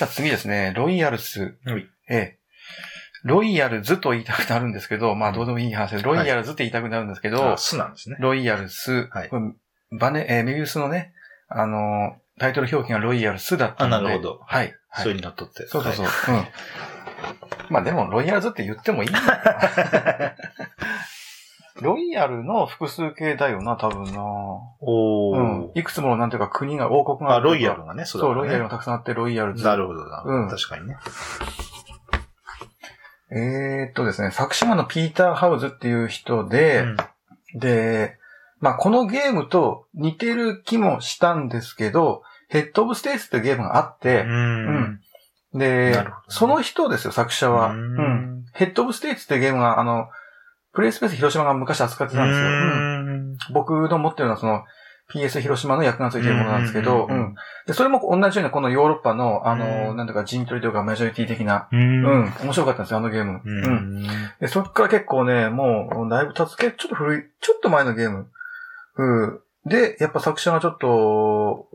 じゃあ次ですね、ロイヤルス。はいええ。ロイヤルズと言いたくなるんですけど、まあどうでもいい話です。ロイヤルズって言いたくなるんですけど、あ、すなんですね。ロイヤルス、はいバネ、えーメビウスのね、あのータイトル表記がロイヤルスだったので。あなるほどはい。はいそれにのっとって。そうそうそう。はいうん。まあでも、ロイヤルズって言ってもいいんだ ロイヤルの複数形だよな、多分な。おうんー。。いくつもの、なんていうか、国が、王国があ、るとかロイヤルがね、そう、ロイヤルががたくさんあって、ロイヤルズ。なるほどな。うん確かにね。えーっとですね、作者がピーター・ハウズっていう人で、うんで、まあ、このゲームと似てる気もしたんですけど、 Heads of State っていうゲームがあって、うん。で、なるほどねその人ですよ、作者は。ううんん。 Heads of State っていうゲームが、あの、プレイスペース広島が昔扱ってたんですよ。うんうん僕の持ってるのはその PS 広島の訳がついてるものなんですけど、で、それも同じようにこのヨーロッパの、あの、うんなんていうか陣取りとかマジョリティ的な、う。うんん、面白かったんですよ、あのゲーム。ううん。ん。で、そっから結構ね、もう、だいぶ経つけ、ちょっと古い、ちょっと前のゲーム。うん。で、やっぱ作者がちょっと、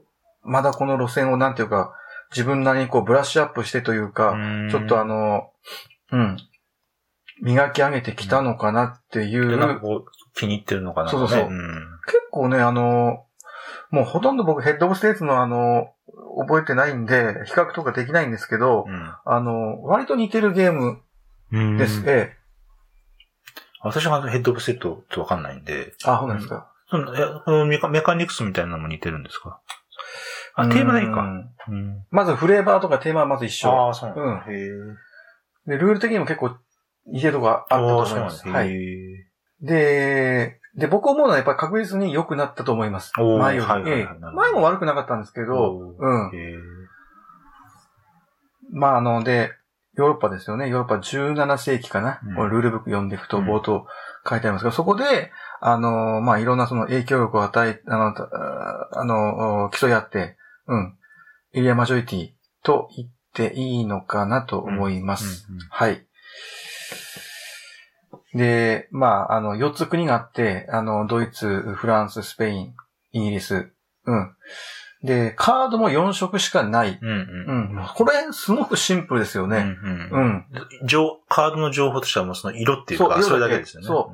まだこの路線をなんていうか、自分なりにこうブラッシュアップしてというか、ちょっとあの、うん、磨き上げてきたのかなっていう。でなんかこう、気に入ってるのかなそうそうそうね結構ね、あの、もうほとんど僕ヘッドオブステーツのあの、覚えてないんで、比較とかできないんですけど、あの、割と似てるゲームうん。です。うんええ。私がヘッドオブセットってわかんないんで、あ、そうなんですか。そのメカメカニクスみたいなのも似てるんですか？あ、テーマないか。うんうん。まずフレーバーとかテーマはまず一緒。ああ、そうなんだ。うんへえ。で、ルール的にも結構似とこがあったと思います。はい。へで、で、僕思うのはやっぱり確実に良くなったと思います。前より。はいはいはい前も悪くなかったんですけど、おうん。まあ、あの、で、ヨーロッパですよね。ヨーロッパ17世紀かな。うんこれルールブック読んでいくとうん冒頭書いてありますけど、そこで、あの、まあ、いろんなその影響力を与え、あの、たあの、競い合って、うん。エリアマジョリティと言っていいのかなと思います。うんうんはい。で、まあ、あの、4つ国があって、あの、ドイツ、フランス、スペイン、イギリス。うん。で、カードも4色しかない。うんうん。うん。これ、すごくシンプルですよね。うんううん。ん。情カードの情報としてはもうその色っていうか、それだけですよね。そ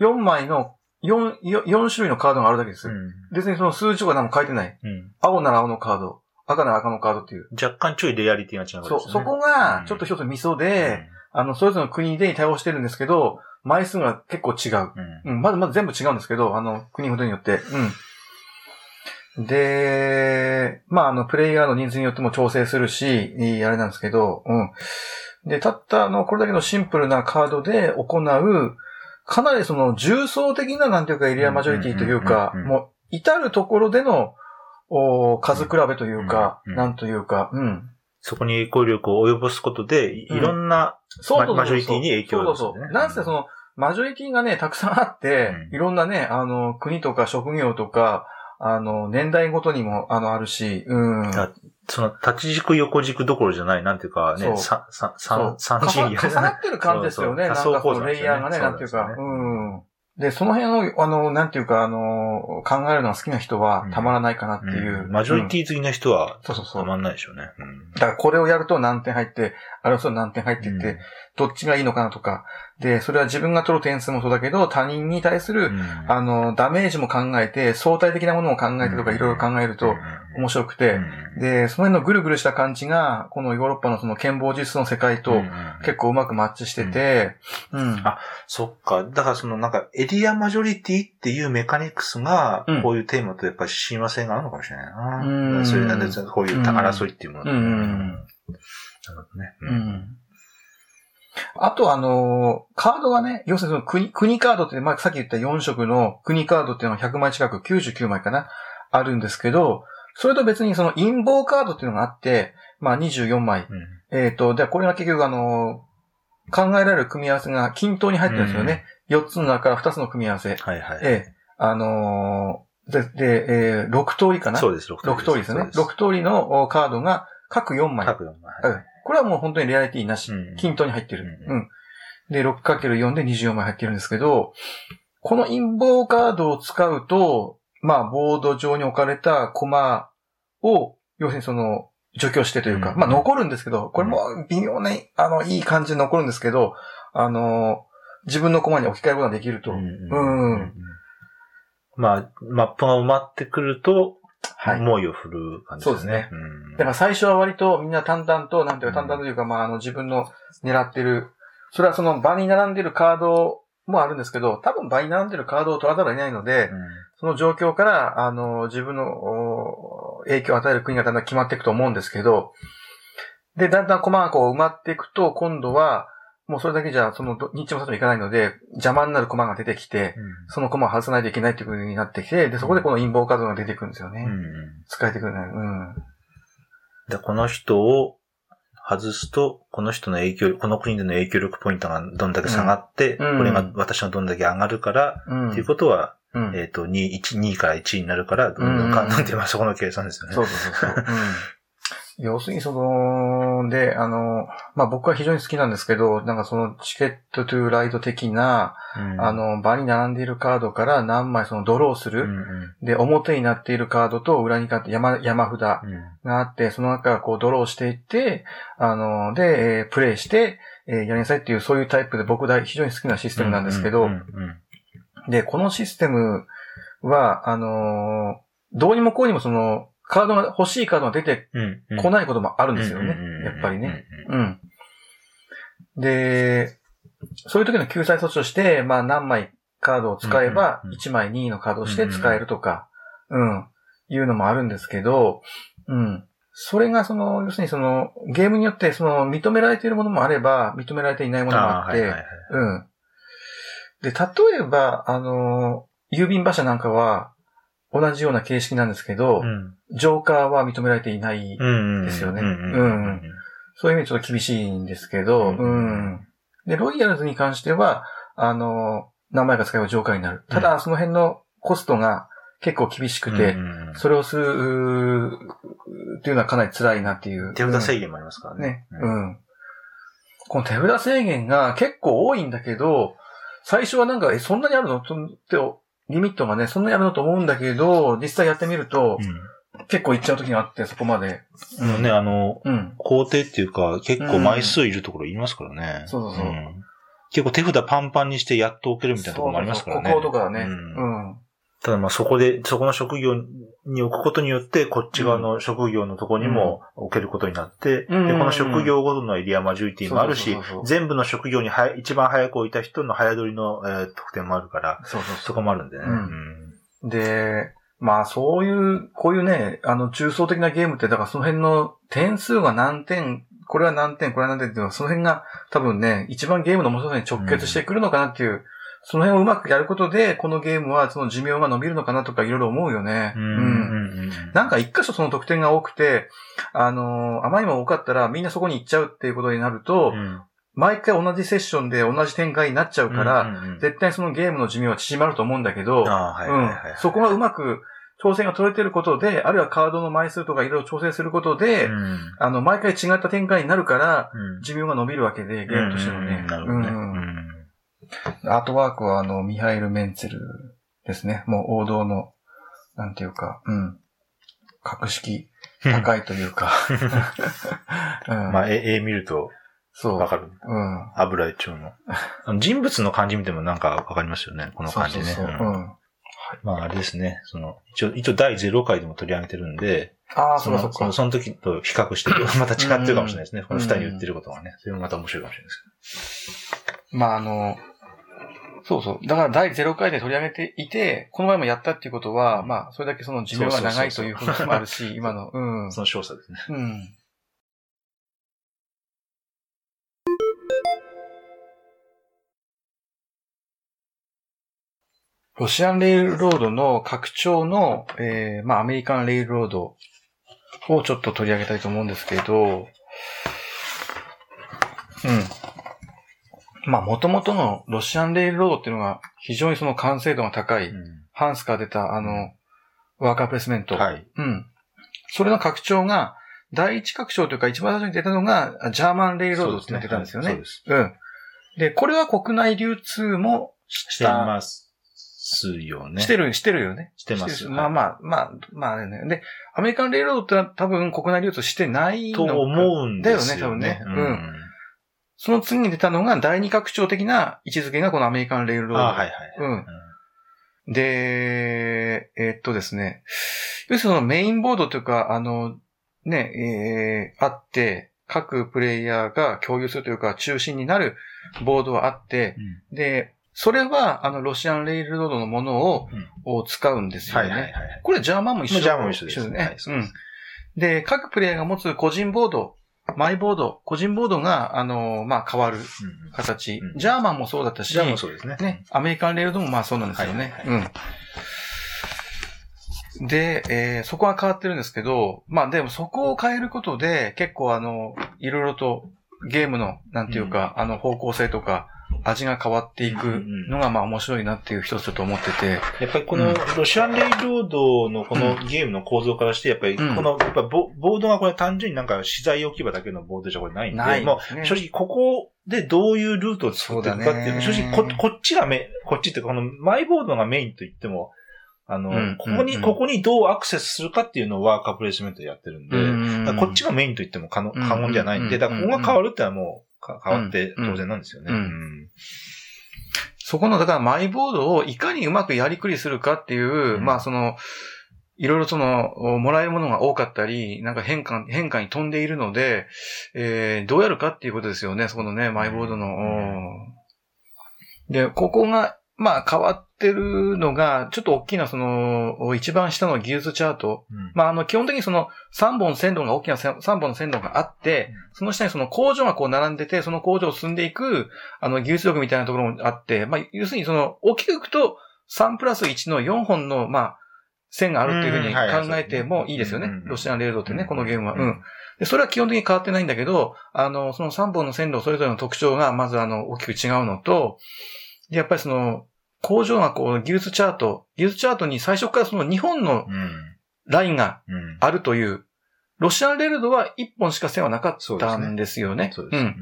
4枚の、4、4種類のカードがあるだけです。うん。別にその数字とか何も書いてない。うん。青なら青のカード、赤なら赤のカードっていう。若干ちょいレアリティが違うわけそう、ですよね。そこが、ちょっと一つミソで、あの、それぞれの国で対応してるんですけど、枚数が結構違う。うん。うん、まずまず全部違うんですけど、あの、国ごとによって。うん。で、まあ、あの、プレイヤーの人数によっても調整するし、あれなんですけど、うん。で、たった、あの、これだけのシンプルなカードで行う、かなりその、重層的な、なんていうか、エリアマジョリティというかもう、至るところでの、お数比べというか、なんというか、うん。そこに影響力を及ぼすことで、いろんな、そうそうそうそう。マジョリティに影響を及ぼすそうそうそう。ねなんせその、マジョリティがね、たくさんあって、うん。いろんなね、あの、国とか職業とか、あの、年代ごとにも、あの、あるし、うん。あその、立ち軸横軸どころじゃない、なんていうかね、三、三次元重な重なってる感じですよね。そうそう。なんかその多層構造なんですよねレイヤーがね、なんていうか、ね。うん。で、その辺を、あの、なんていうか、あの、考えるのが好きな人はたまらないかなっていう。うんマジョリティ、ィ好きな人は、そうそうそう。たまんないでしょうね。うんだからこれをやると何点入って、あれをすると何点入っていって、うん。どっちがいいのかなとか。で、それは自分が取る点数もそうだけど、他人に対する、あの、ダメージも考えて、相対的なものも考えてとか、うん。いろいろ考えると面白くて、で、その辺のぐるぐるした感じが、このヨーロッパのその剣謀術の世界と結構うまくマッチしてて、うん。あそっか。だからそのなんかエリアマジョリティっていうメカニクスがうん、こういうテーマとやっぱり親和性があるのかもしれないな。うん。そういうなんで、こういう争いっていうものとうんなるほどね。う。ん。あとあのーカードはね、要するにその国、国カードって、まあ、さっき言った4色の国カードっていうのは100枚近く、99枚かな、あるんですけど、それと別にその陰謀カードっていうのがあって、まあ24枚。うんえっ、と、で、これが結局あのー考えられる組み合わせが均等に入ってるんですよね。4つの中から2つの組み合わせ。はいはい。ええあのーで、で、えー6通りかな？そうです、6通りですよね。そう6通りのおカードが各4枚。各四枚。うんこれはもう本当にレアリティなし。うん均等に入ってる。ううんん。で、6×4 で24枚入ってるんですけど、この陰謀カードを使うと、まあ、ボード上に置かれたコマを、要するにその、除去してというか、うんまあ残るんですけど、これも微妙な、あの、いい感じで残るんですけど、あの、自分のコマに置き換えることができると。うん。まあ、マップが埋まってくると、はい。猛威を振る感じですね。そうですねうんだから最初は割とみんな淡々と、なんていうか淡々というか、まあ、あの自分の狙ってる、それはその場に並んでるカードもあるんですけど、多分場に並んでるカードを取らざるを得ないので、その状況から、あの、自分のお影響を与える国がだんだん決まっていくと思うんですけど、で、だんだん駒がこう埋まっていくと、今度は、もうそれだけじゃ、その、ど日中も外もいかないので、邪魔になる駒が出てきて、その駒を外さないといけないっていう風になってきて、で、そこでこの陰謀カードが出てくるんですよね。うんうん使えてくるね。うん。で、この人を外すと、この人の影響、この国での影響力ポイントがどんだけ下がって、うんこれが私がどんだけ上がるから、うん。っていうことは、うん。えっ、と、2、1、2位から1位になるから、どんどんか、うんなんそこの計算ですよね。そうそうそうそう。うん。要するにその、で、あの、まあ、僕は非常に好きなんですけど、なんかそのチケットトゥーライド的な、うんあ、の、場に並んでいるカードから何枚そのドローすうんる。うんで、表になっているカードと裏にかって山、山札がうんあって、その中からこうドローしていって、あの、で、えープレイして、えーやりなさいっていうそういうタイプで僕大非常に好きなシステムなんですけど、うんうんで、このシステムは、あのーどうにもこうにもその、カードが、欲しいカードが出てうんうん来ないこともあるんですよね。やっぱりね。。うんうん。で、そういう時の救済措置として、まあ何枚カードを使えばうんうんうん、1枚2位のカードをして使えるとか、うん、いうのもあるんですけど、うん。それがその、要するにその、ゲームによってその、認められているものもあれば、認められていないものもあってうん。で、例えば、あの、郵便馬車なんかは、同じような形式なんですけど、うんジョーカーは認められていない。うんですよねそういう意味でちょっと厳しいんですけど、ううんん。で、ロイヤルズに関しては、あの、何枚か使えばジョーカーになる。ただ、その辺のコストが結構厳しくて、うんそれをする、っていうのはかなり辛いなっていう。手札制限もありますからね。ね。うん。この手札制限が結構多いんだけど、最初はなんか、え、そんなにあるの？とって、リミットがね、そんなにあるのと思うんだけど、実際やってみると、結構いっちゃう時があって、そこまで。うん。ね、あの、うん。工程っていうか、結構枚数いるところいますからね。そうそうそうん結構手札パンパンにしてやっと置けるみたいなところもありますからね。そうそうそうこことかはね。うんうん。ただまあそこで、そこの職業に置くことによって、こっち側の職業のところにも置けることになって、うん。で、この職業ごとのエリアマジョリティもあるし全部の職業にはや一番早く置いた人の早取りの、えー得点もあるから、そうそう。そこもあるんでね。うん。で、まあそういう、こういうね、あの、中層的なゲームって、だからその辺の点数が何点、これは何点、これは何点っていうのは、その辺が多分ね、一番ゲームの面白さに直結してくるのかなっていう、その辺をうまくやることで、このゲームはその寿命が伸びるのかなとかいろいろ思うよね。うん。なんか一箇所その得点が多くて、あのーあまりにも多かったらみんなそこに行っちゃうっていうことになると、うん、毎回同じセッションで同じ展開になっちゃうから、絶対そのゲームの寿命は縮まると思うんだけど。そこがうまく調整が取れてることで、あるいはカードの枚数とかいろいろ調整することで、うんあの、毎回違った展開になるから、うん寿命が伸びるわけで、ゲームとしてもね。うんなるほどね。うんうんアートワークはあの、ミハイル・メンツェルですね。もう王道の、なんていうか、うん。格式高いというか。うん、まあ、絵絵見るとそう。わかる。うん。油絵調の。人物の感じ見てもなんかわかりますよね。この感じね。そうそうそう。うんうん。まああれですね。その、一応、一応第0回でも取り上げてるんで、ああ、そうかそうかその。その時と比較して、また違ってるかもしれないですね。んこの二人言ってることがね。それもまた面白いかもしれないですまああの、そうそう。だから第0回で取り上げていて、この前もやったっていうことは、まあ、それだけその寿命が長いということもあるし、今の、うん。その詳細ですね。うん。ロシアンレールロードの拡張の、えー、まあアメリカンレールロードをちょっと取り上げたいと思うんですけど、うん。まあ元々のロシアンレールロードっていうのが非常にその完成度が高い、ハンスから出たあの、ワーカープレスメント。はい。うん。それの拡張が、第一拡張というか一番最初に出たのが、ジャーマンレイルロードってなってたんですよね。そうです。うん。で、これは国内流通もししています。すよね。してる、してるよね。してますまあまあ、まあ、まあね。で、アメリカンレールロードって多分国内流通してないのとか思うんですよね。だよね多分ねうん。その次に出たのが第二拡張的な位置づけがこのアメリカンレールロード。あはいはい。うんで、えーっとですね。要するにそのメインボードというか、あの、ね、えー、あって、各プレイヤーが共有するというか、中心になるボードはあって、うんで、それは、あの、ロシアンレールロードのものを、うんを使うんですよね。はいはいはい。これジャーマンも一緒ジャーマンも一緒ですね。はいそうですん。で、各プレイヤーが持つ個人ボード、マイボード、個人ボードが、あの、まあ、変わるうん形。うんジャーマンもそうだったし、ジャーマンもそうですね。ね、アメリカンレールドもまあそうなんですよね。うん。で、えーそこは変わってるんですけど、まあでもそこを変えることで、結構あの、いろいろとゲームの、なんていうか、あの方向性とか、味が変わっていくのがまあ面白いなっていう一つだと思ってて、やっぱりこのロシアンレイロードのこのゲームの構造からして、やっぱりこうん。の、やっぱボボードがこれ単純になんか資材置き場だけのボードじゃこれないんで、ないもね。う正直ここでどういうルートを作っていくかっていう、正直ここっちがメこっちってこのマイボードがメインと言っても、あの、うんここに、うん。ここにどうアクセスするかっていうのをワーカープレイスメントでやってるんで、だからこっちがメインと言っても過のうん過言じゃないんで、うんだからここが変わるってのはもうか変わって当然なんですよね。そこの、だからマイボードをいかにうまくやりくりするかっていう、うん。まあその、いろいろその、もらえるものが多かったり、なんか変化、変化に飛んでいるので、えー、どうやるかっていうことですよね、そこのね、マイボードの。ん。で、ここが、まあ変わってるのが、ちょっと大きなその、一番下の技術チャート。うんまああの、基本的にその3本線路が、大きな3本の線路があって、その下にその工場がこう並んでて、その工場を進んでいく、あの、技術力みたいなところもあって、まあ、要するにその、大きくいくと、3プラス1の4本の、まあ、線があるっていうふうに考えてもいいですよね。ロシアンレールドってね、うんこのゲームは。ううんん。で、それは基本的に変わってないんだけど、あの、その3本の線路それぞれの特徴が、まずあの、大きく違うのと、でやっぱりその、工場がこう、技術チャート、技術チャートに最初からその2本のうんラインがうんあるという、ロシアンレールドは1本しか線はなかったんですよね。そうです。ん。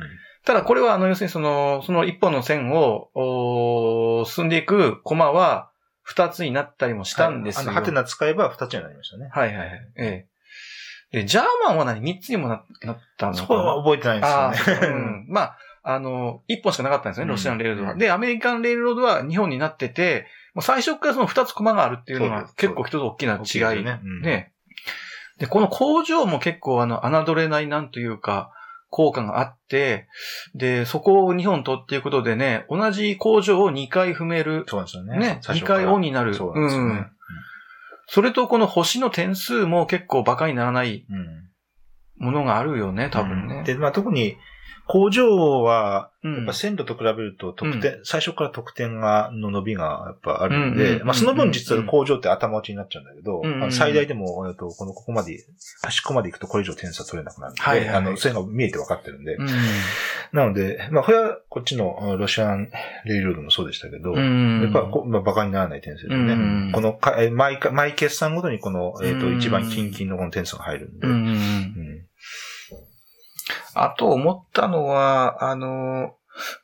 ただこれは、あの、要するにその、その一本の線を、進んでいくコマは二つになったりもしたんですよ。はいあの、ハテナ使えば二つになりましたね。はいはいはい。ええ。で、ジャーマンは何？三つにもななったのかな？そこは覚えてないあですよね。あ、うん。まあ、あの、一本しかなかったんですよね、ロシアンレールロードは。うんで、アメリカンレールロードは二本になってて、もう最初からその二つコマがあるっていうのがそうです結構一つ大きな違い。よねうんね。で、この工場も結構あの、侮れないなんというか、効果があって、で、そこを2本取っていうことでね、同じ工場を2回踏める。そうなんですよね。ね、2最初から回オンになる。そうなんですよね。それとこの星の点数も結構馬鹿にならないうんものがあるよね、多分ね。で、まあ特に工場は、うんやっぱ線路と比べると得点、最初から得点が、の伸びがやっぱあるんうんうんで、うん。まあその分実は工場って頭打ちになっちゃうんだけど、最大でも、えっと、このここまで、端っこまで行くとこれ以上点差取れなくなるんで、はいはいはい。あの、そういうのが見えて分かってるんで、うん。なので、まあこれはこっちのうんロシアンレイルロードもそうでしたけど、うん。やっぱこ、まあ、馬鹿にならない点数ですね。うんこの毎か、毎決算ごとにこの、えっ、と、うん一番キンキンのこの点数が入るんで。うんうんうん。うんあと思ったのは、あの、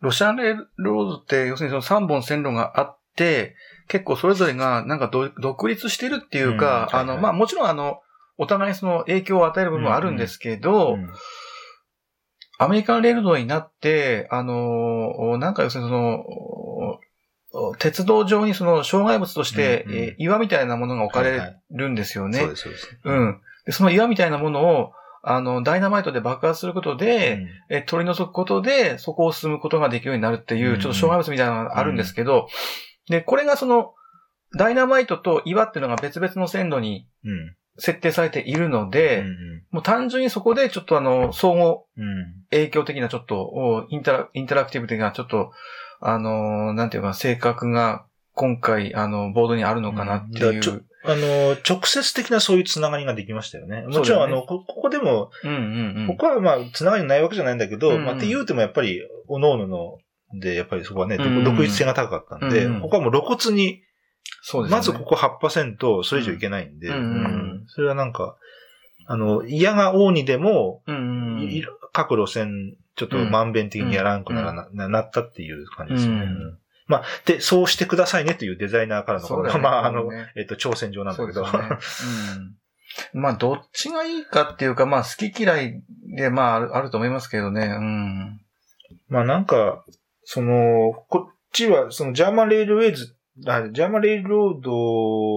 ロシアンレールロードって、要するにその3本線路があって、結構それぞれがなんかど独立してるっていうか、あの、うんはいはいまあもちろんあの、お互いその影響を与える部分はあるんですけど、うんアメリカンレールドになって、あの、なんか要するにその、お鉄道上にその障害物として、うんうんえー岩みたいなものが置かれるんですよね。そうです、そうです。うん。で、その岩みたいなものを、あの、ダイナマイトで爆発することで、うん。え取り除くことで、そこを進むことができるようになるっていうう、ん。ちょっと障害物みたいなのがあるんですけど、で、これがその、ダイナマイトと岩っていうのが別々の線路にうん。設定されているので、うんもう単純にそこでちょっとあの、相互うん。影響的なちょっと、おインタラ、インタラクティブ的なちょっと、あのーなんていうか、性格が今回、あの、ボードにあるのかなっていう。あの、直接的なそういうつながりができましたよね。もちろん、ねあの、こここでも、うんうんうん。ここはまあ、つながりないわけじゃないんだけど、うんまあ、って言うてもやっぱり、おののの、で、やっぱりそこはね、うん独立性が高かったんで、うんここはもう露骨に、そうですね。まずここ8%、それ以上いけないんで、うんうん。それはなんか、あの、嫌が王にでも、うんうん。各路線、ちょっとまんべん的にやらんくならな、ななったっていう感じですよね。うんまあ、で、そうしてくださいねというデザイナーからの、そうだよねまあ、あの、ねえっと、挑戦状なんだけど。まあ、どっちがいいかっていうか、まあ、好き嫌いで、まあ、あるあると思いますけどね。うん。まあなんか、その、こっちは、そのジャーマンレールウェイズ、あジャーマンレールロード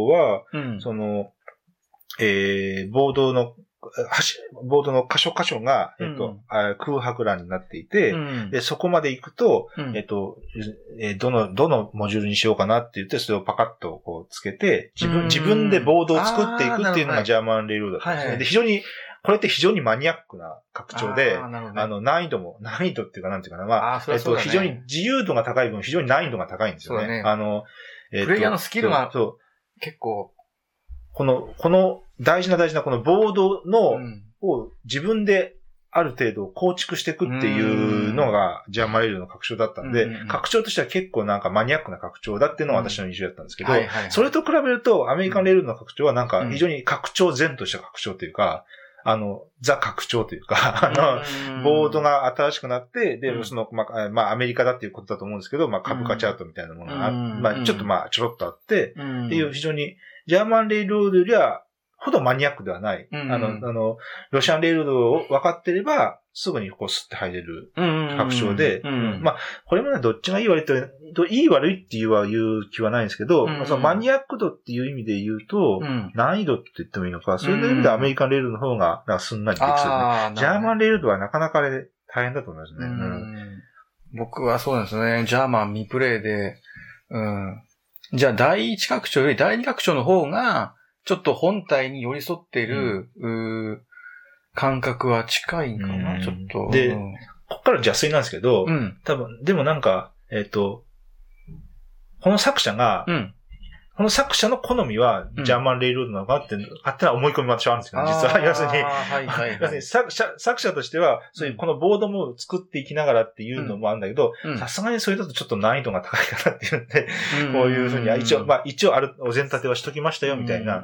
は、うん。その、えー、ボードの、橋ボードの箇所箇所が、えっと、空白欄になっていて、うん。で、そこまで行くと、うん。えっと、えーどの、どのモジュールにしようかなって言って、それをパカッとこうつけて、自分、うん。自分でボードを作っていくっていうのがジャーマンレールだったんですね。で、非常に、これって非常にマニアックな拡張で、あね。あの、難易度も、難易度っていうか、なんていうかな、まあ、あーそりえっと、非常に自由度が高い分、非常に難易度が高いんですよね。ね。あの、えっとプレイヤーのスキルがそう。結構、この、この大事な大事なこのボードの、うん。を自分である程度構築していくっていうのがジャーマンレールの拡張だったんで、拡張としては結構なんかマニアックな拡張だっていうのが私の印象だったんですけど、それと比べるとアメリカンレールの拡張はなんか非常に拡張前とした拡張というか、あの、ザ拡張というか、あの、ボードが新しくなって、で、うん。その、まあ、まあ、アメリカだっていうことだと思うんですけど、まあ、株価チャートみたいなものがまあ、ちょっとまあ、ちょろっとあって、うん。っていう非常に、ジャーマンレールロードよりは、ほどマニアックではない。うんあの、あの、ロシアンレールロードを分かってれば、すぐにこう、スッて入れる。うん拡張でうんまあ、これもね、どっちがいい悪いと、いい悪いっていうは言う気はないんですけど、うんまあそのマニアック度っていう意味で言うと、うん難易度って言ってもいいのか、そういう意味でアメリカンレールの方が、なんかすんなりできそうね。あジャーマンレレールドはなかなかあれ大変だと思いますね。うん僕はそうですね。ジャーマン未プレイで、うん。じゃあ、第一拡張より第二拡張の方が、ちょっと本体に寄り添っている、うー感覚は近いんかうな、んちょっと。でうんこっから邪推なんですけど、うん。多分、でもなんか、えっ、と、この作者が、うん。この作者の好みはうん。ジャーマンレールロードなのかって、勝手な思い込みも私はあるんですけど、実は、要するに、あーはいはい。要するにはい。作者作者としては、そういうこのボードも作っていきながらっていうのもあるんだけど、うん。さすがにそれだとちょっと難易度が高いかなっていうんで、うん。こういうふうに、あ一応、まあ一応ある、お膳立てはしときましたよ、みたいな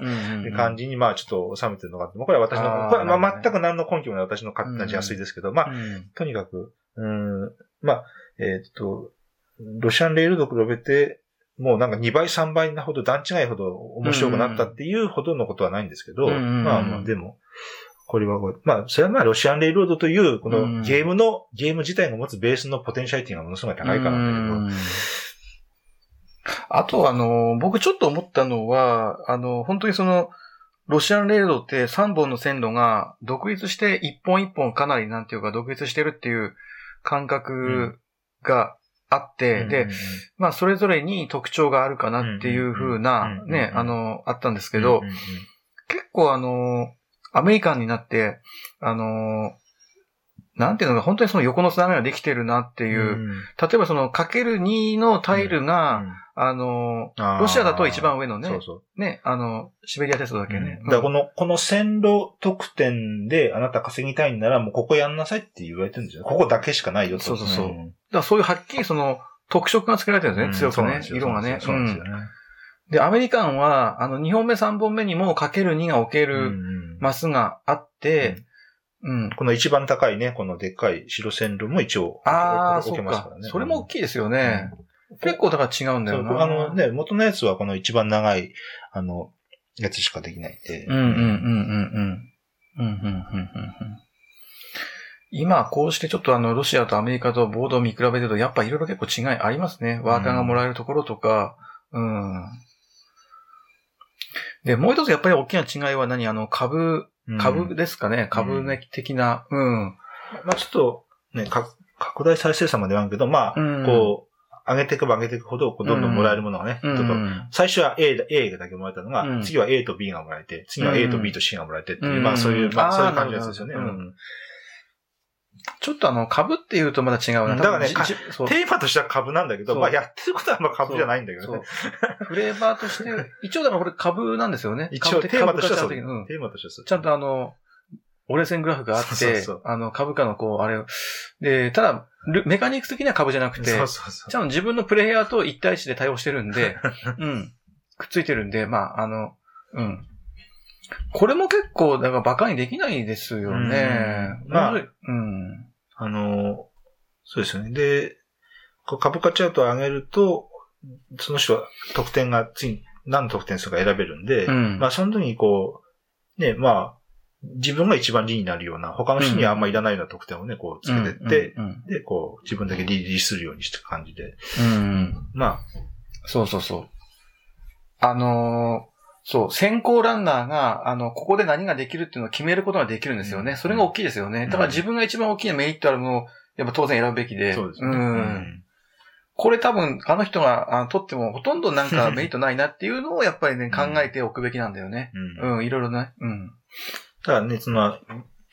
感じ。じに、まあちょっと収めてるのがあって、これは私のこれはまあ全く何の根拠もない私の勝手な邪推ですけど、まあうん。とにかく、うん、まあ、えーっと、ロシアンレールと比べて、もうなんか2倍3倍なほど段違いほど面白くなったっていうほどのことはないんですけど、まあまあでも、これはこう、まあそれはまあロシアンレールロードという、こうん。のゲームの、ゲーム自体が持つベースのポテンシャリティがものすごい高いから。なんだけど、あと、あの、僕ちょっと思ったのは、あの、本当にその、ロシアンレールドって3本の線路が独立して一本一本かなりなんていうか独立してるっていう感覚があって、で、まあそれぞれに特徴があるかなっていう風うんなうんね、うんあの、あったんですけけど、結構あの、アメリカンになって、あの、なんていうのか、本当にその横のつながりができてるなっていう、例えばそのかける2のタイルが、あの、ロシアだと一番上のね、そうそう。ね、あの、シベリア鉄道だっけね。だからこの、この線路特典であなた稼ぎたいんならもうここやんなさいって言われてるんですよ。ここだけしかないよと。そうそうそうんだからそういうはっきりその特色がつけられてるんですね、強くね、色がね。そうなんですよね。で、アメリカンは、あの、2本目3本目にもかける2が置けうんるうんマスがあって、うん。この一番高いね、このでっかい白線路も一応ああ、置けますからね。。それも大きいですよね。結構だから違うんだそうよな。あのね、元のやつはこの一番長い、あの、やつしかできないんで。うんうんうんうんうん。うんうんうんうんうん今、こうしてちょっとあの、ロシアとアメリカとボードを見比べてると、やっぱいろいろ結構違いありますね。ワーカーがもらえるところとか、うん。で、もう一つやっぱり大きな違いは何あの、株、うん株ですかね。株的な、うん。まあちょっと、ね、か拡大再生産まではあるけど、まあ、うん。こう、上げていけば上げていくほど、どんどんもらえるものがね、うん。どんどん最初は A だ A だけもらえたのが、うん。次は A と B がもらえて、次は A と B と C がもらえてっていう、うん。まあそういう、まあそういう感じですよね。ちょっとあの、株っていうとまた違うな。だからねテーマとしては株なんだけど、まあやってることはまあ株じゃないんだけどね。フレーバーとして、一応だからこれ株なんですよね。一応テーマとしてはそう。テーマとしてはそう。ちゃんとあの、折れ線グラフがあって、あの、株価のこう、あれを、で、ただ、ルメカニクス的には株じゃなくて、そうそうそうちゃんと自分のプレイヤーと一対一で対応してるんで、うん。くっついてるんで、まあ、あの、うん。これも結構、だから馬鹿にできないですよね。うんまあうん。あの、そうですよね。で、株価チャートを上げると、その人は得点が次、何の得点するか選べるんで、うんまあその時にこう、ね、まあ、自分が一番理になるような、他の人にはあんまいらないような得点をね、こうつけてって、うん。で、こう、自分だけリリースするようにしていく感じで。うん。うんまそうそうそう。あのーそう、先行ランナーが、あの、ここで何ができるっていうのを決めることができるんですよね。うんそれが大きいですよね。だから自分が一番大きなメリットあるものを、やっぱ当然選ぶべきあ、で。そうですよね。ん。これ多分、あの人が、あ取ってもほとんどなんかメリットないなっていうのをやっぱりね、考えておくべきなんだよね。うん。うん、いろいろね。うん。だからね、その、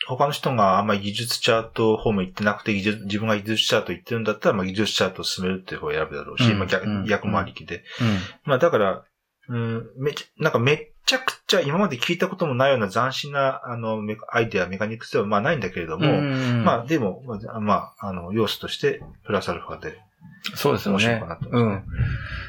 他の人があんまり技術チャート方面行ってなくて、技術自分が技術チャート行ってるんだったら、まあ技術チャートを進めるっていう方を選ぶだろうし、うんまあ逆うん逆もありきで。うん。まあだから、うん、めちゃ、なんかめっちゃくちゃ今まで聞いたこともないような斬新な、あの、アイデア、メカニクスではまあないんだけれども、うん。まあでも、まあ、まあ、あの、要素として、プラスアルファでそうですよね。面白いかなと。思いますね。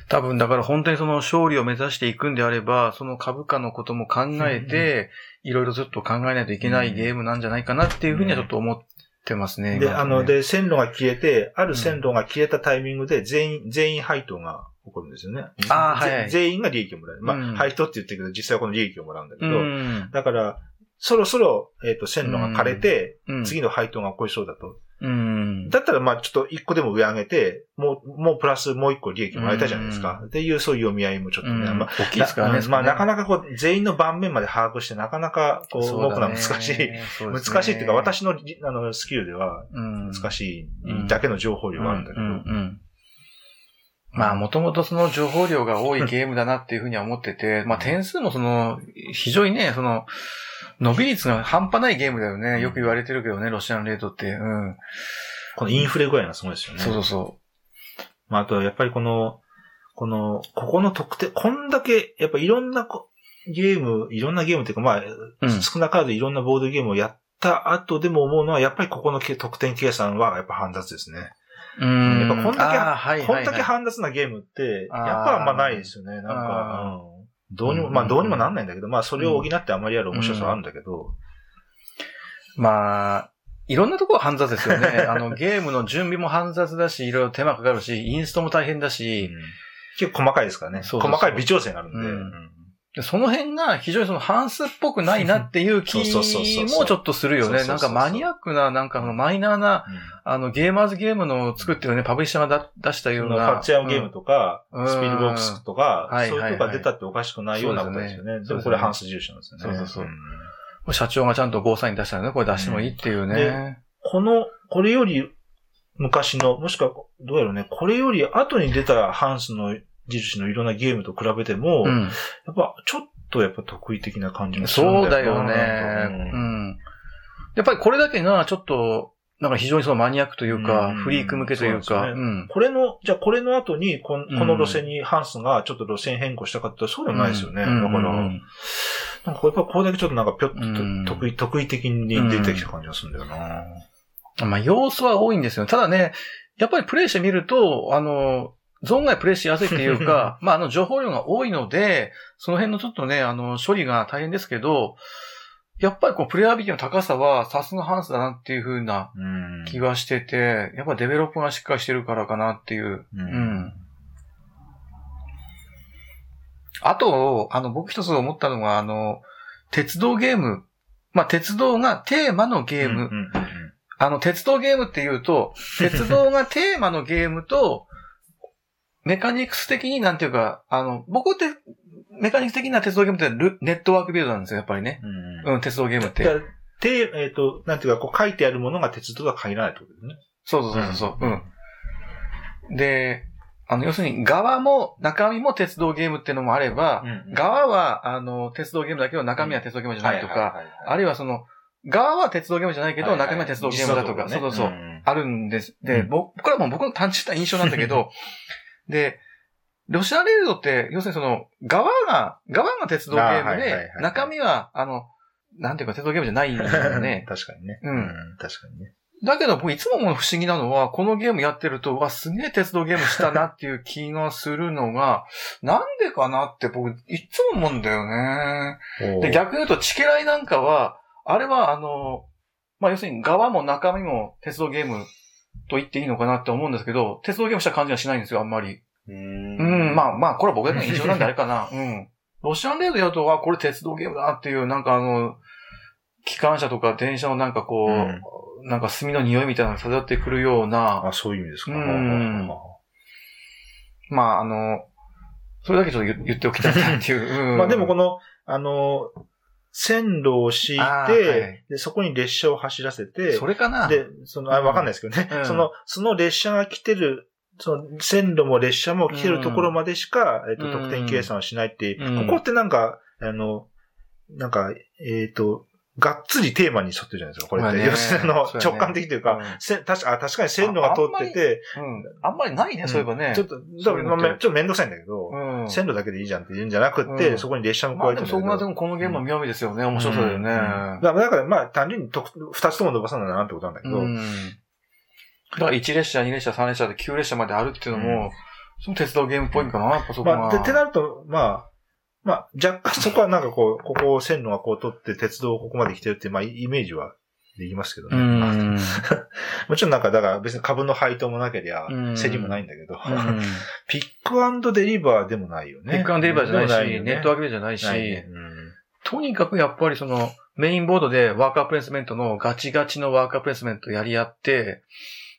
多分だから本当にその勝利を目指していくんであれば、その株価のことも考えて、いろいろずっと考えないといけないゲームなんじゃないかなっていうふうにはちょっと思ってますね。で、今あの、ね、で、線路が消えて、ある線路が消えたタイミングで全員、全員配当が起こるんですよね。あーはい全員が利益をもらえる。まあ、うん配当って言ってるけど、実際はこの利益をもらうんだけうど、ん。だから、そろそろ、えっ、と、線路が枯れて、うん。次の配当が起こりそうだと。うん。だったら、まあ、ちょっと一個でも上上げて、もう、もうプラスもう一個利益もらえたじゃないですか。っていう、そういう読み合いもちょっとね、うんまあ、大きいですからね。なまあ、なかななかこう、全員の盤面まで把握して、なかなか、こう、動くのは難しい。難しいっていうか、、私のじあのスキルでは難いしいだけの情報量があるんだけど。まあ、もともとその情報量が多いゲームだなっていうふうには思ってて、まあ点数もその、非常にね、その、伸び率が半端ないゲームだよね。よく言われてるけどね、ロシアンレートって。うん。このインフレ具合がすごいですよね。そうそうそまあ、あと、やっぱりこの、この、ここの特典、こんだけ、やっぱいろんなこゲーム、いろんなゲームっていうか、まあ、うん少なからずいろんなボードゲームをやった後でも思うのは、やっぱりここのけ得点計算はやっぱ煩雑ですね。う。うん。やっぱこんだけこはいんだけ煩雑なゲームって、やっぱあんまないですよね。なんあか、うんどうにも、うんまあどうにもなんないんだけど、まあそれを補ってあまりやる面白さはあるんだけど、まあ、いろんなところは煩雑ですよね。あの、ゲームの準備も煩雑だし、いろいろ手間かかるし、インストも大変だし、うん結構細かいですからね。細かい微調整があるんで。その辺が非常にそのハンスっぽくないなっていう気もちょっとするよね。なんかマニアックな、なんかマイナーな、あの、ゲーマーズゲームの作ってるね、パブリッシャーがだ出したような。パッチアゲームとか、うん。スピルボックスとか、はいそういうとこが出たっておかしくないようなことですよね。そうですね。でもこれハンス重視なんですよね。そうそうそう。ん。社長がちゃんとゴーサイン出したらね、これ出してもいいっていうね。この、これより昔の、もしくは、どうやろうね、これより後に出たハンスの印のいろんなゲームと比べても、うん。やっぱちょっとやっぱ得意的な感じもするんそうだよなね。うん。やっぱりこれだけがちょっと、なんか非常にそのマニアックというか、うんフリーク向けというか、そうねうん。これの、じゃあこれの後にここの路線にハンスがちょっと路線変更したかったらそうでもないですよね。うんだから、うんなんかやっぱこれだけちょっとなんかぴょっとうん得意、得意的に出てきた感じがするんだよな。まあ、要素は多いんですよ。ただね、やっぱりプレイしてみると、あの、存外プレイしやすいっていうか、まあ、あの、情報量が多いので、その辺のちょっとね、あの、処理が大変ですけど、やっぱりこう、プレイアビリティの高さは、さすがハンスだなっていう風なうん気がしてて、やっぱデベロップがしっかりしてるからかなっていう。ううん。あと、あの、僕一つ思ったのが、あの、鉄道ゲーム。まあ、鉄道がテーマのゲーム。あの、鉄道ゲームって言うと、鉄道がテーマのゲームと、メカニクス的になんていうか、あの、僕って、メカニクス的な鉄道ゲームってルネットワークビルドなんですよ、やっぱりね。うんうんうん、鉄道ゲームって。でで、えっ、と、なんていうか、こう書いてあるものが鉄道とは限らないってことですね。そうそうそうそう。うん。で、あの、要するに、側も、中身も鉄道ゲームっていうのもあれば、うん側は、あの、鉄道ゲームだけど、中身は鉄道ゲームじゃないとか、あるいはその、側は鉄道ゲームじゃないけど、中身は鉄道ゲームだとか、はいそうそうそう。んあるんです。で、うん僕、これはもう僕の単純な印象なんだけど、で、ロシアレードって、要するにその、側が、側が鉄道ゲームでは、い中身は、あの、なんていうか鉄道ゲームじゃないんだよね。確かにね。うん確かにね。だけど僕いつも不思議なのは、このゲームやってると、うわ、すげえ鉄道ゲームしたなっていう気がするのが、なんでかなって僕、いつも思うんだよね。で、逆に言うと、チケライなんかは、あれは、あの、まあ、要するに側も中身も鉄道ゲームと言っていいのかなって思うんですけど、鉄道ゲームした感じはしないんですよ、あんまり。うんうん、まあまあ、これは僕の印象なんであれかな。うん。ロシアンレードやると、あ、これ鉄道ゲームだっていう、なんかあの、機関車とか電車のなんかこう、なんか炭の匂いみたいなのが漂ってくるような、あ、そういう意味ですか。うんまああの、それだけちょっと言言っておきたいなっていう。うんまあでもこの、あの、線路を敷いて、はい。で、そこに列車を走らせて、それかな？で、その、あ、わかんないですけどね、うん。その、その列車が来てる、その線路も列車も来てるところまでしか、えっと、うん得点計算をしないっていう、うん。ここってなんか、あの、なんか、えっ、と、がっつりテーマに沿ってるじゃないですか、これって。まあね要するにあの、直感的というか、うんせ確かあ確かに線路が通ってて、うん。あんまりないね、そういえばね。ちょっと、ちょっとめんどくさいんだけど、うん。線路だけでいいじゃんって言うんじゃなくって、うんそこに列車も加えてるんだけどもそこがでもこのゲームは妙味ですよね。面白そうだよね。うんだからまあ単純にと二つとも伸ばさないなってことなんだけど、うん。だから1列車、2列車、3列車で9列車まであるっていうのも、その鉄道ゲームっぽいんかな、やっぱそこが。まあ、で、ってなると、まあ、まあ、若干 そこはなんかこう、ここを線路がこう取って鉄道ここまで来てるってまあ、イメージはできますけどね。うん。もちろんなんか、だから別に株の配当もなけりゃうん、競りもないんだけど、うん ピックデリバーでもないよね。ピックアンドデリバーじゃないし、ネットワークじゃないし、ないねうんとにかくやっぱりその、メインボードでワーカープレイスメントのガチガチのワーカープレイスメントやり合って、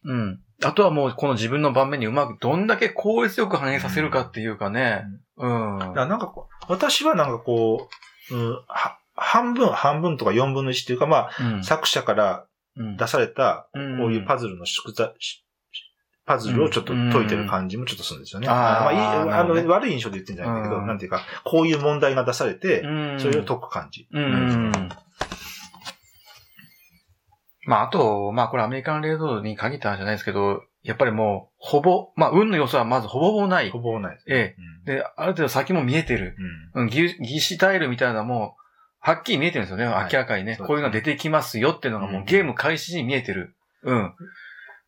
うん。あとはもうこの自分の盤面にうまくどんだけ効率よく反映させるかっていうかね。うん。だからなんかこう、私はなんかこう、うん、は半分、半分とか4分の1っていうか、まあ、うん作者からうん出された、うんこういうパズルの縮座、しパズルをちょっと解いてる感じもちょっとするんですよね。うんあーまあいいあの、ね悪い印象で言ってるんじゃないんだけど、うんなんていうか、こういう問題が出されて、うんそれを解く感じ。うん。まあ、あと、まあ、これアメリカンレードに限った話じゃないですけど、やっぱりもう、ほぼ、まあ、運の要素はまずほぼほぼないほ。ぼないです。えうんえ。で、ある程度先も見えてる。うんうん、技技師タイルみたいなのも、はっきり見えてるんですよね。はい明らかにね。そうですねこういうの出てきますよっていうのがもううんゲーム開始時に見えてる。うん。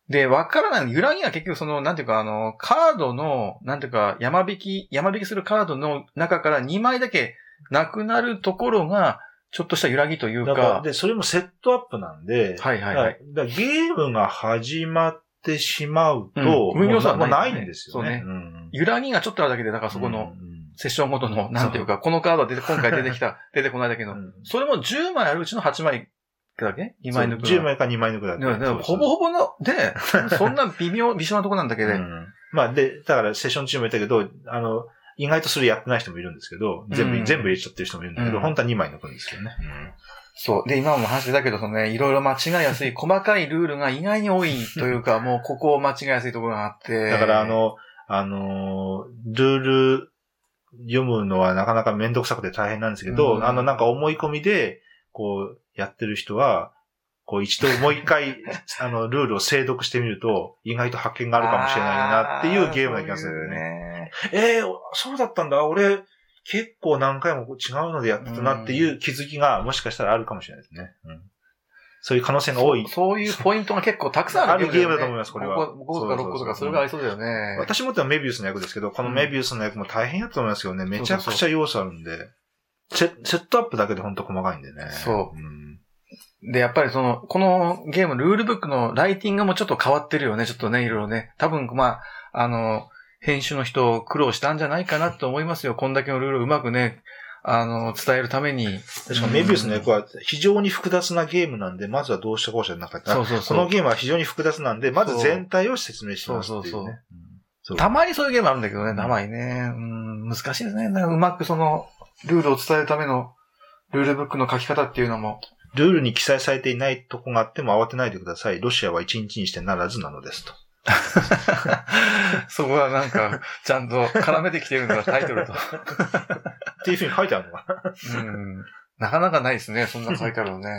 で、わからない。揺らぎは結局その、なんていうか、あの、カードの、なんていうか、山引き、山引きするカードの中から2枚だけなくなるところが、ちょっとした揺らぎというだから、か、で、それもセットアップなんで、はいはいはい。だゲームが始まってしまうと、うん運要素はないもうないんですよね。そうん揺らぎがちょっとあるだけで、だからそこのうんセッションごとの、なんていうか、このカードは出て、今回出てきた、出てこないだけの。うんそれも10枚あるうちの8枚だけ ?2 枚抜くのは。そう10枚か2枚抜くだけ。ほぼほぼの、で、そんな微妙、微妙なとこなんだけど、うんまあ、で、だからセッション中も言ったけど、あの、意外とそれやってない人もいるんですけど、全部、うん全部入れちゃってる人もいるんだけど、うん本当は2枚抜くんですよね。そう。で、今も話だけど、そのね、いろいろ間違いやすい、細かいルールが意外に多いというか、もうここ間違いやすいところがあって。だからあ、の、あのー、ルール読むのはなかなかめんどくさくて大変なんですけど、うんあのなんか思い込みで、こう、やってる人は、こう一度もう一回、あの、ルールを精読してみると、意外と発見があるかもしれないなっていうゲームな気がするんだよね。ね。えー、そうだったんだ。俺、結構何回も違うのでやってたなっていう気づきがもしかしたらあるかもしれないですね。うん、そういう可能性が多いそう。そういうポイントが結構たくさんあるゲームだと思いますこれは5個とか6個とか、それがありそうだよね。私もってはメビウスの訳ですけど、このメビウスの訳も大変やと思いますよね。めちゃくちゃ要素あるんで。セセットアップだけでほんと細かいんでね。。そうん、で、やっぱりその、このゲーム、ルールブックのライティングもちょっと変わってるよね、ちょっとね、いろいろね。多分、まあ、あの、編集の人苦労したんじゃないかなと思いますよ。こんだけのルールをうまくね、あの、伝えるために。確かメビウスの役は非常に複雑なゲームなんで、まずはどうしたこうしたじゃなかった。そうそうそうこのゲームは非常に複雑なんで、まず全体を説明しますっていうね。そうそうそうたまにそういうゲームあるんだけどね、たまにね。うん、難しいですね。うまくその、ルールを伝えるための、ルールブックの書き方っていうのも。ルールに記載されていないとこがあっても慌てないでください。ロシアは一日にしてならずなのですと。そこはなんか、ちゃんと絡めてきてるのがタイトルと。っていうふうに書いてあるのかな。うん。なかなかないですね、そんな書いてあるのね。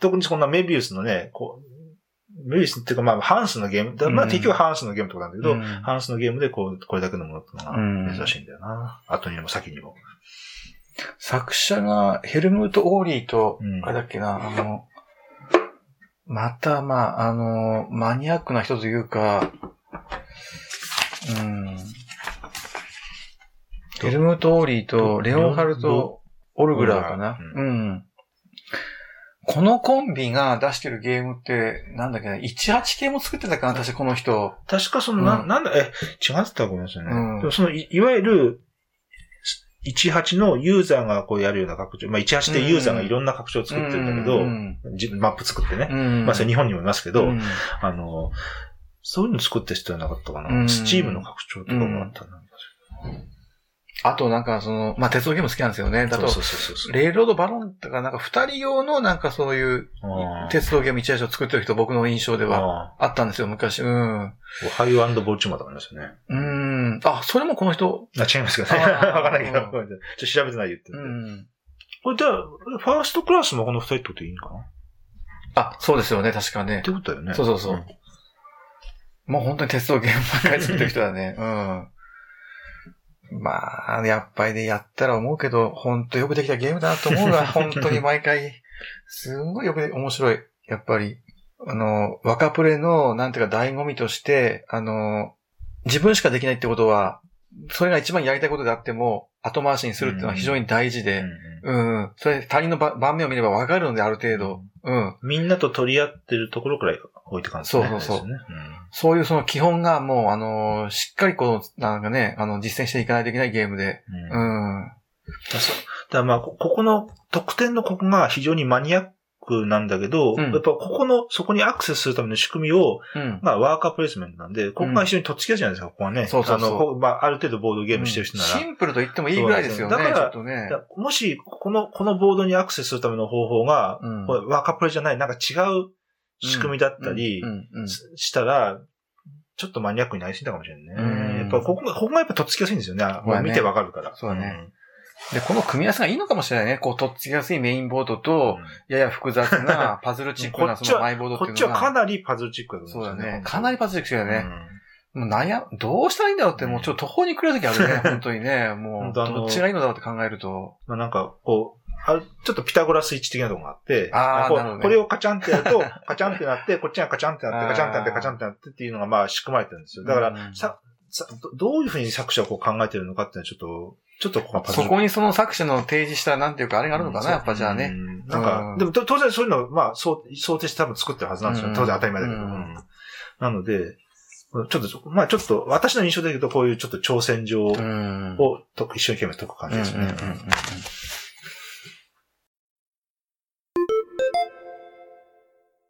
特にこんなメビウスのね、こう、メビウスっていうかまあハンスのゲーム、だまあうん結局ハンスのゲームとかなんだけど、うんハンスのゲームでこう、これだけのものってのうんが珍しいんだよな。後にも先にも。作者がヘルムート・オーリーと、うんあれだっけな、あの、また、まあ、あの、マニアックな人というか、うん。ヘルムート・オーリーとレオンハルト・オルグラーかな？うん。ここのコンビが出してるゲームって、なんだっけな、18系も作ってたかな、確かこの人。確かその、な、うんなんだ、え、違ってたらごめんなさいね。うんでもそのい、いわゆる、18のユーザーがこうやるような拡張、まあ18でユーザーがいろんな拡張を作ってるんだけど、マップ作ってね。うんまあそれ日本にもいますけど、うんあの、そういうの作ってる人はなかったかな。うんスチームの拡張とかもあったな。あとなんかその、まあ、鉄道ゲーム好きなんですよね。だと。レールロードバロンとかなんか二人用のなんかそういう鉄道ゲーム一台を作ってる人僕の印象ではああったんですよ、昔。うん。ハイオボルチモアとかありますよね。うん。あ、それもこの人？あ、違いますかね。あーわかんないけど、ちょっと調べてない言ってうるんで。ん。これじゃあ、ファーストクラスもこの二人ってことでいいのかな？っあ、そうですよね、確かねて。ことだよね。そうそうそうんもう本当に鉄道ゲームばっかり作ってる人だね。うん。まあ、やっぱりね、やったら思うけど、本当よくできたゲームだなと思うが、本当に毎回、すんごいよくで、面白い。やっぱり、あの、若プレの、なんていうか、醍醐味として、あの、自分しかできないってことは、それが一番やりたいことであっても、後回しにするっていうのは非常に大事で、うんうん。それ、他人のば盤面を見ればわかるので、ある程度。うん。みんなと取り合ってるところくらい置いてかんですね。そうそうそうそういうその基本がもう、あの、しっかりこう、なんかね、あの、実践していかないといけないゲームで。うんうん。だからまあ、こここの得点のここが非常にマニアックなんだけど、うんやっぱここの、そこにアクセスするための仕組みを、うん。まあ、ワーカープレイスメントなんで、ここが非常にとっつきやすいじゃないですか、ここはね。そうそうそうあのこまあ、ある程度ボードゲームしてる人なら。シンプルと言ってもいいぐらいですよね。そうなんですよちょっとね。だもし、この、このボードにアクセスするための方法が、ワーカープレイじゃない、なんか違う仕組みだったりししたら、ちょっとマニアックになりすぎたかもしれないね。うんやっぱここが、ここがやっぱとっつきやすいんですよね。ね見てわかるから。そうだねで、この組み合わせがいいのかもしれないね。こう、とっつきやすいメインボードと、やや複雑な パズルチックなそのマイボードっていうのが。こっちはかなりパズルチックだとそうだね。かなりパズルチックだよね。うんもう悩む、どうしたらいいんだろうって、もうちょっと途方に暮れる時あるね。本当にね。もう、どっちがいいのだろうって考えると。まあなんか、こう、あるちょっとピタゴラスイッチ的なところがあって、あーこねこれをカチャンってやると、カチャンってなって、こっちがカチャンってなって、カチャンってなって、カチャンってなってっていうのがまあ仕組まれてるんですよ。だから、うんさ、さどどういうふうに作者はこう考えてるのかっていうのはちょっと、ちょっとそこにその作者の提示した、なんていうか、あれがあるのかな、やっぱじゃあね。うんなんか、うんでもと当然そういうの、まあ、そう想定して多分作ってるはずなんですよ。うん当然当たり前だけど。なので、ちょっと、まあちょっと、私の印象で言うとこういうちょっと挑戦状を一生懸命解く感じですね。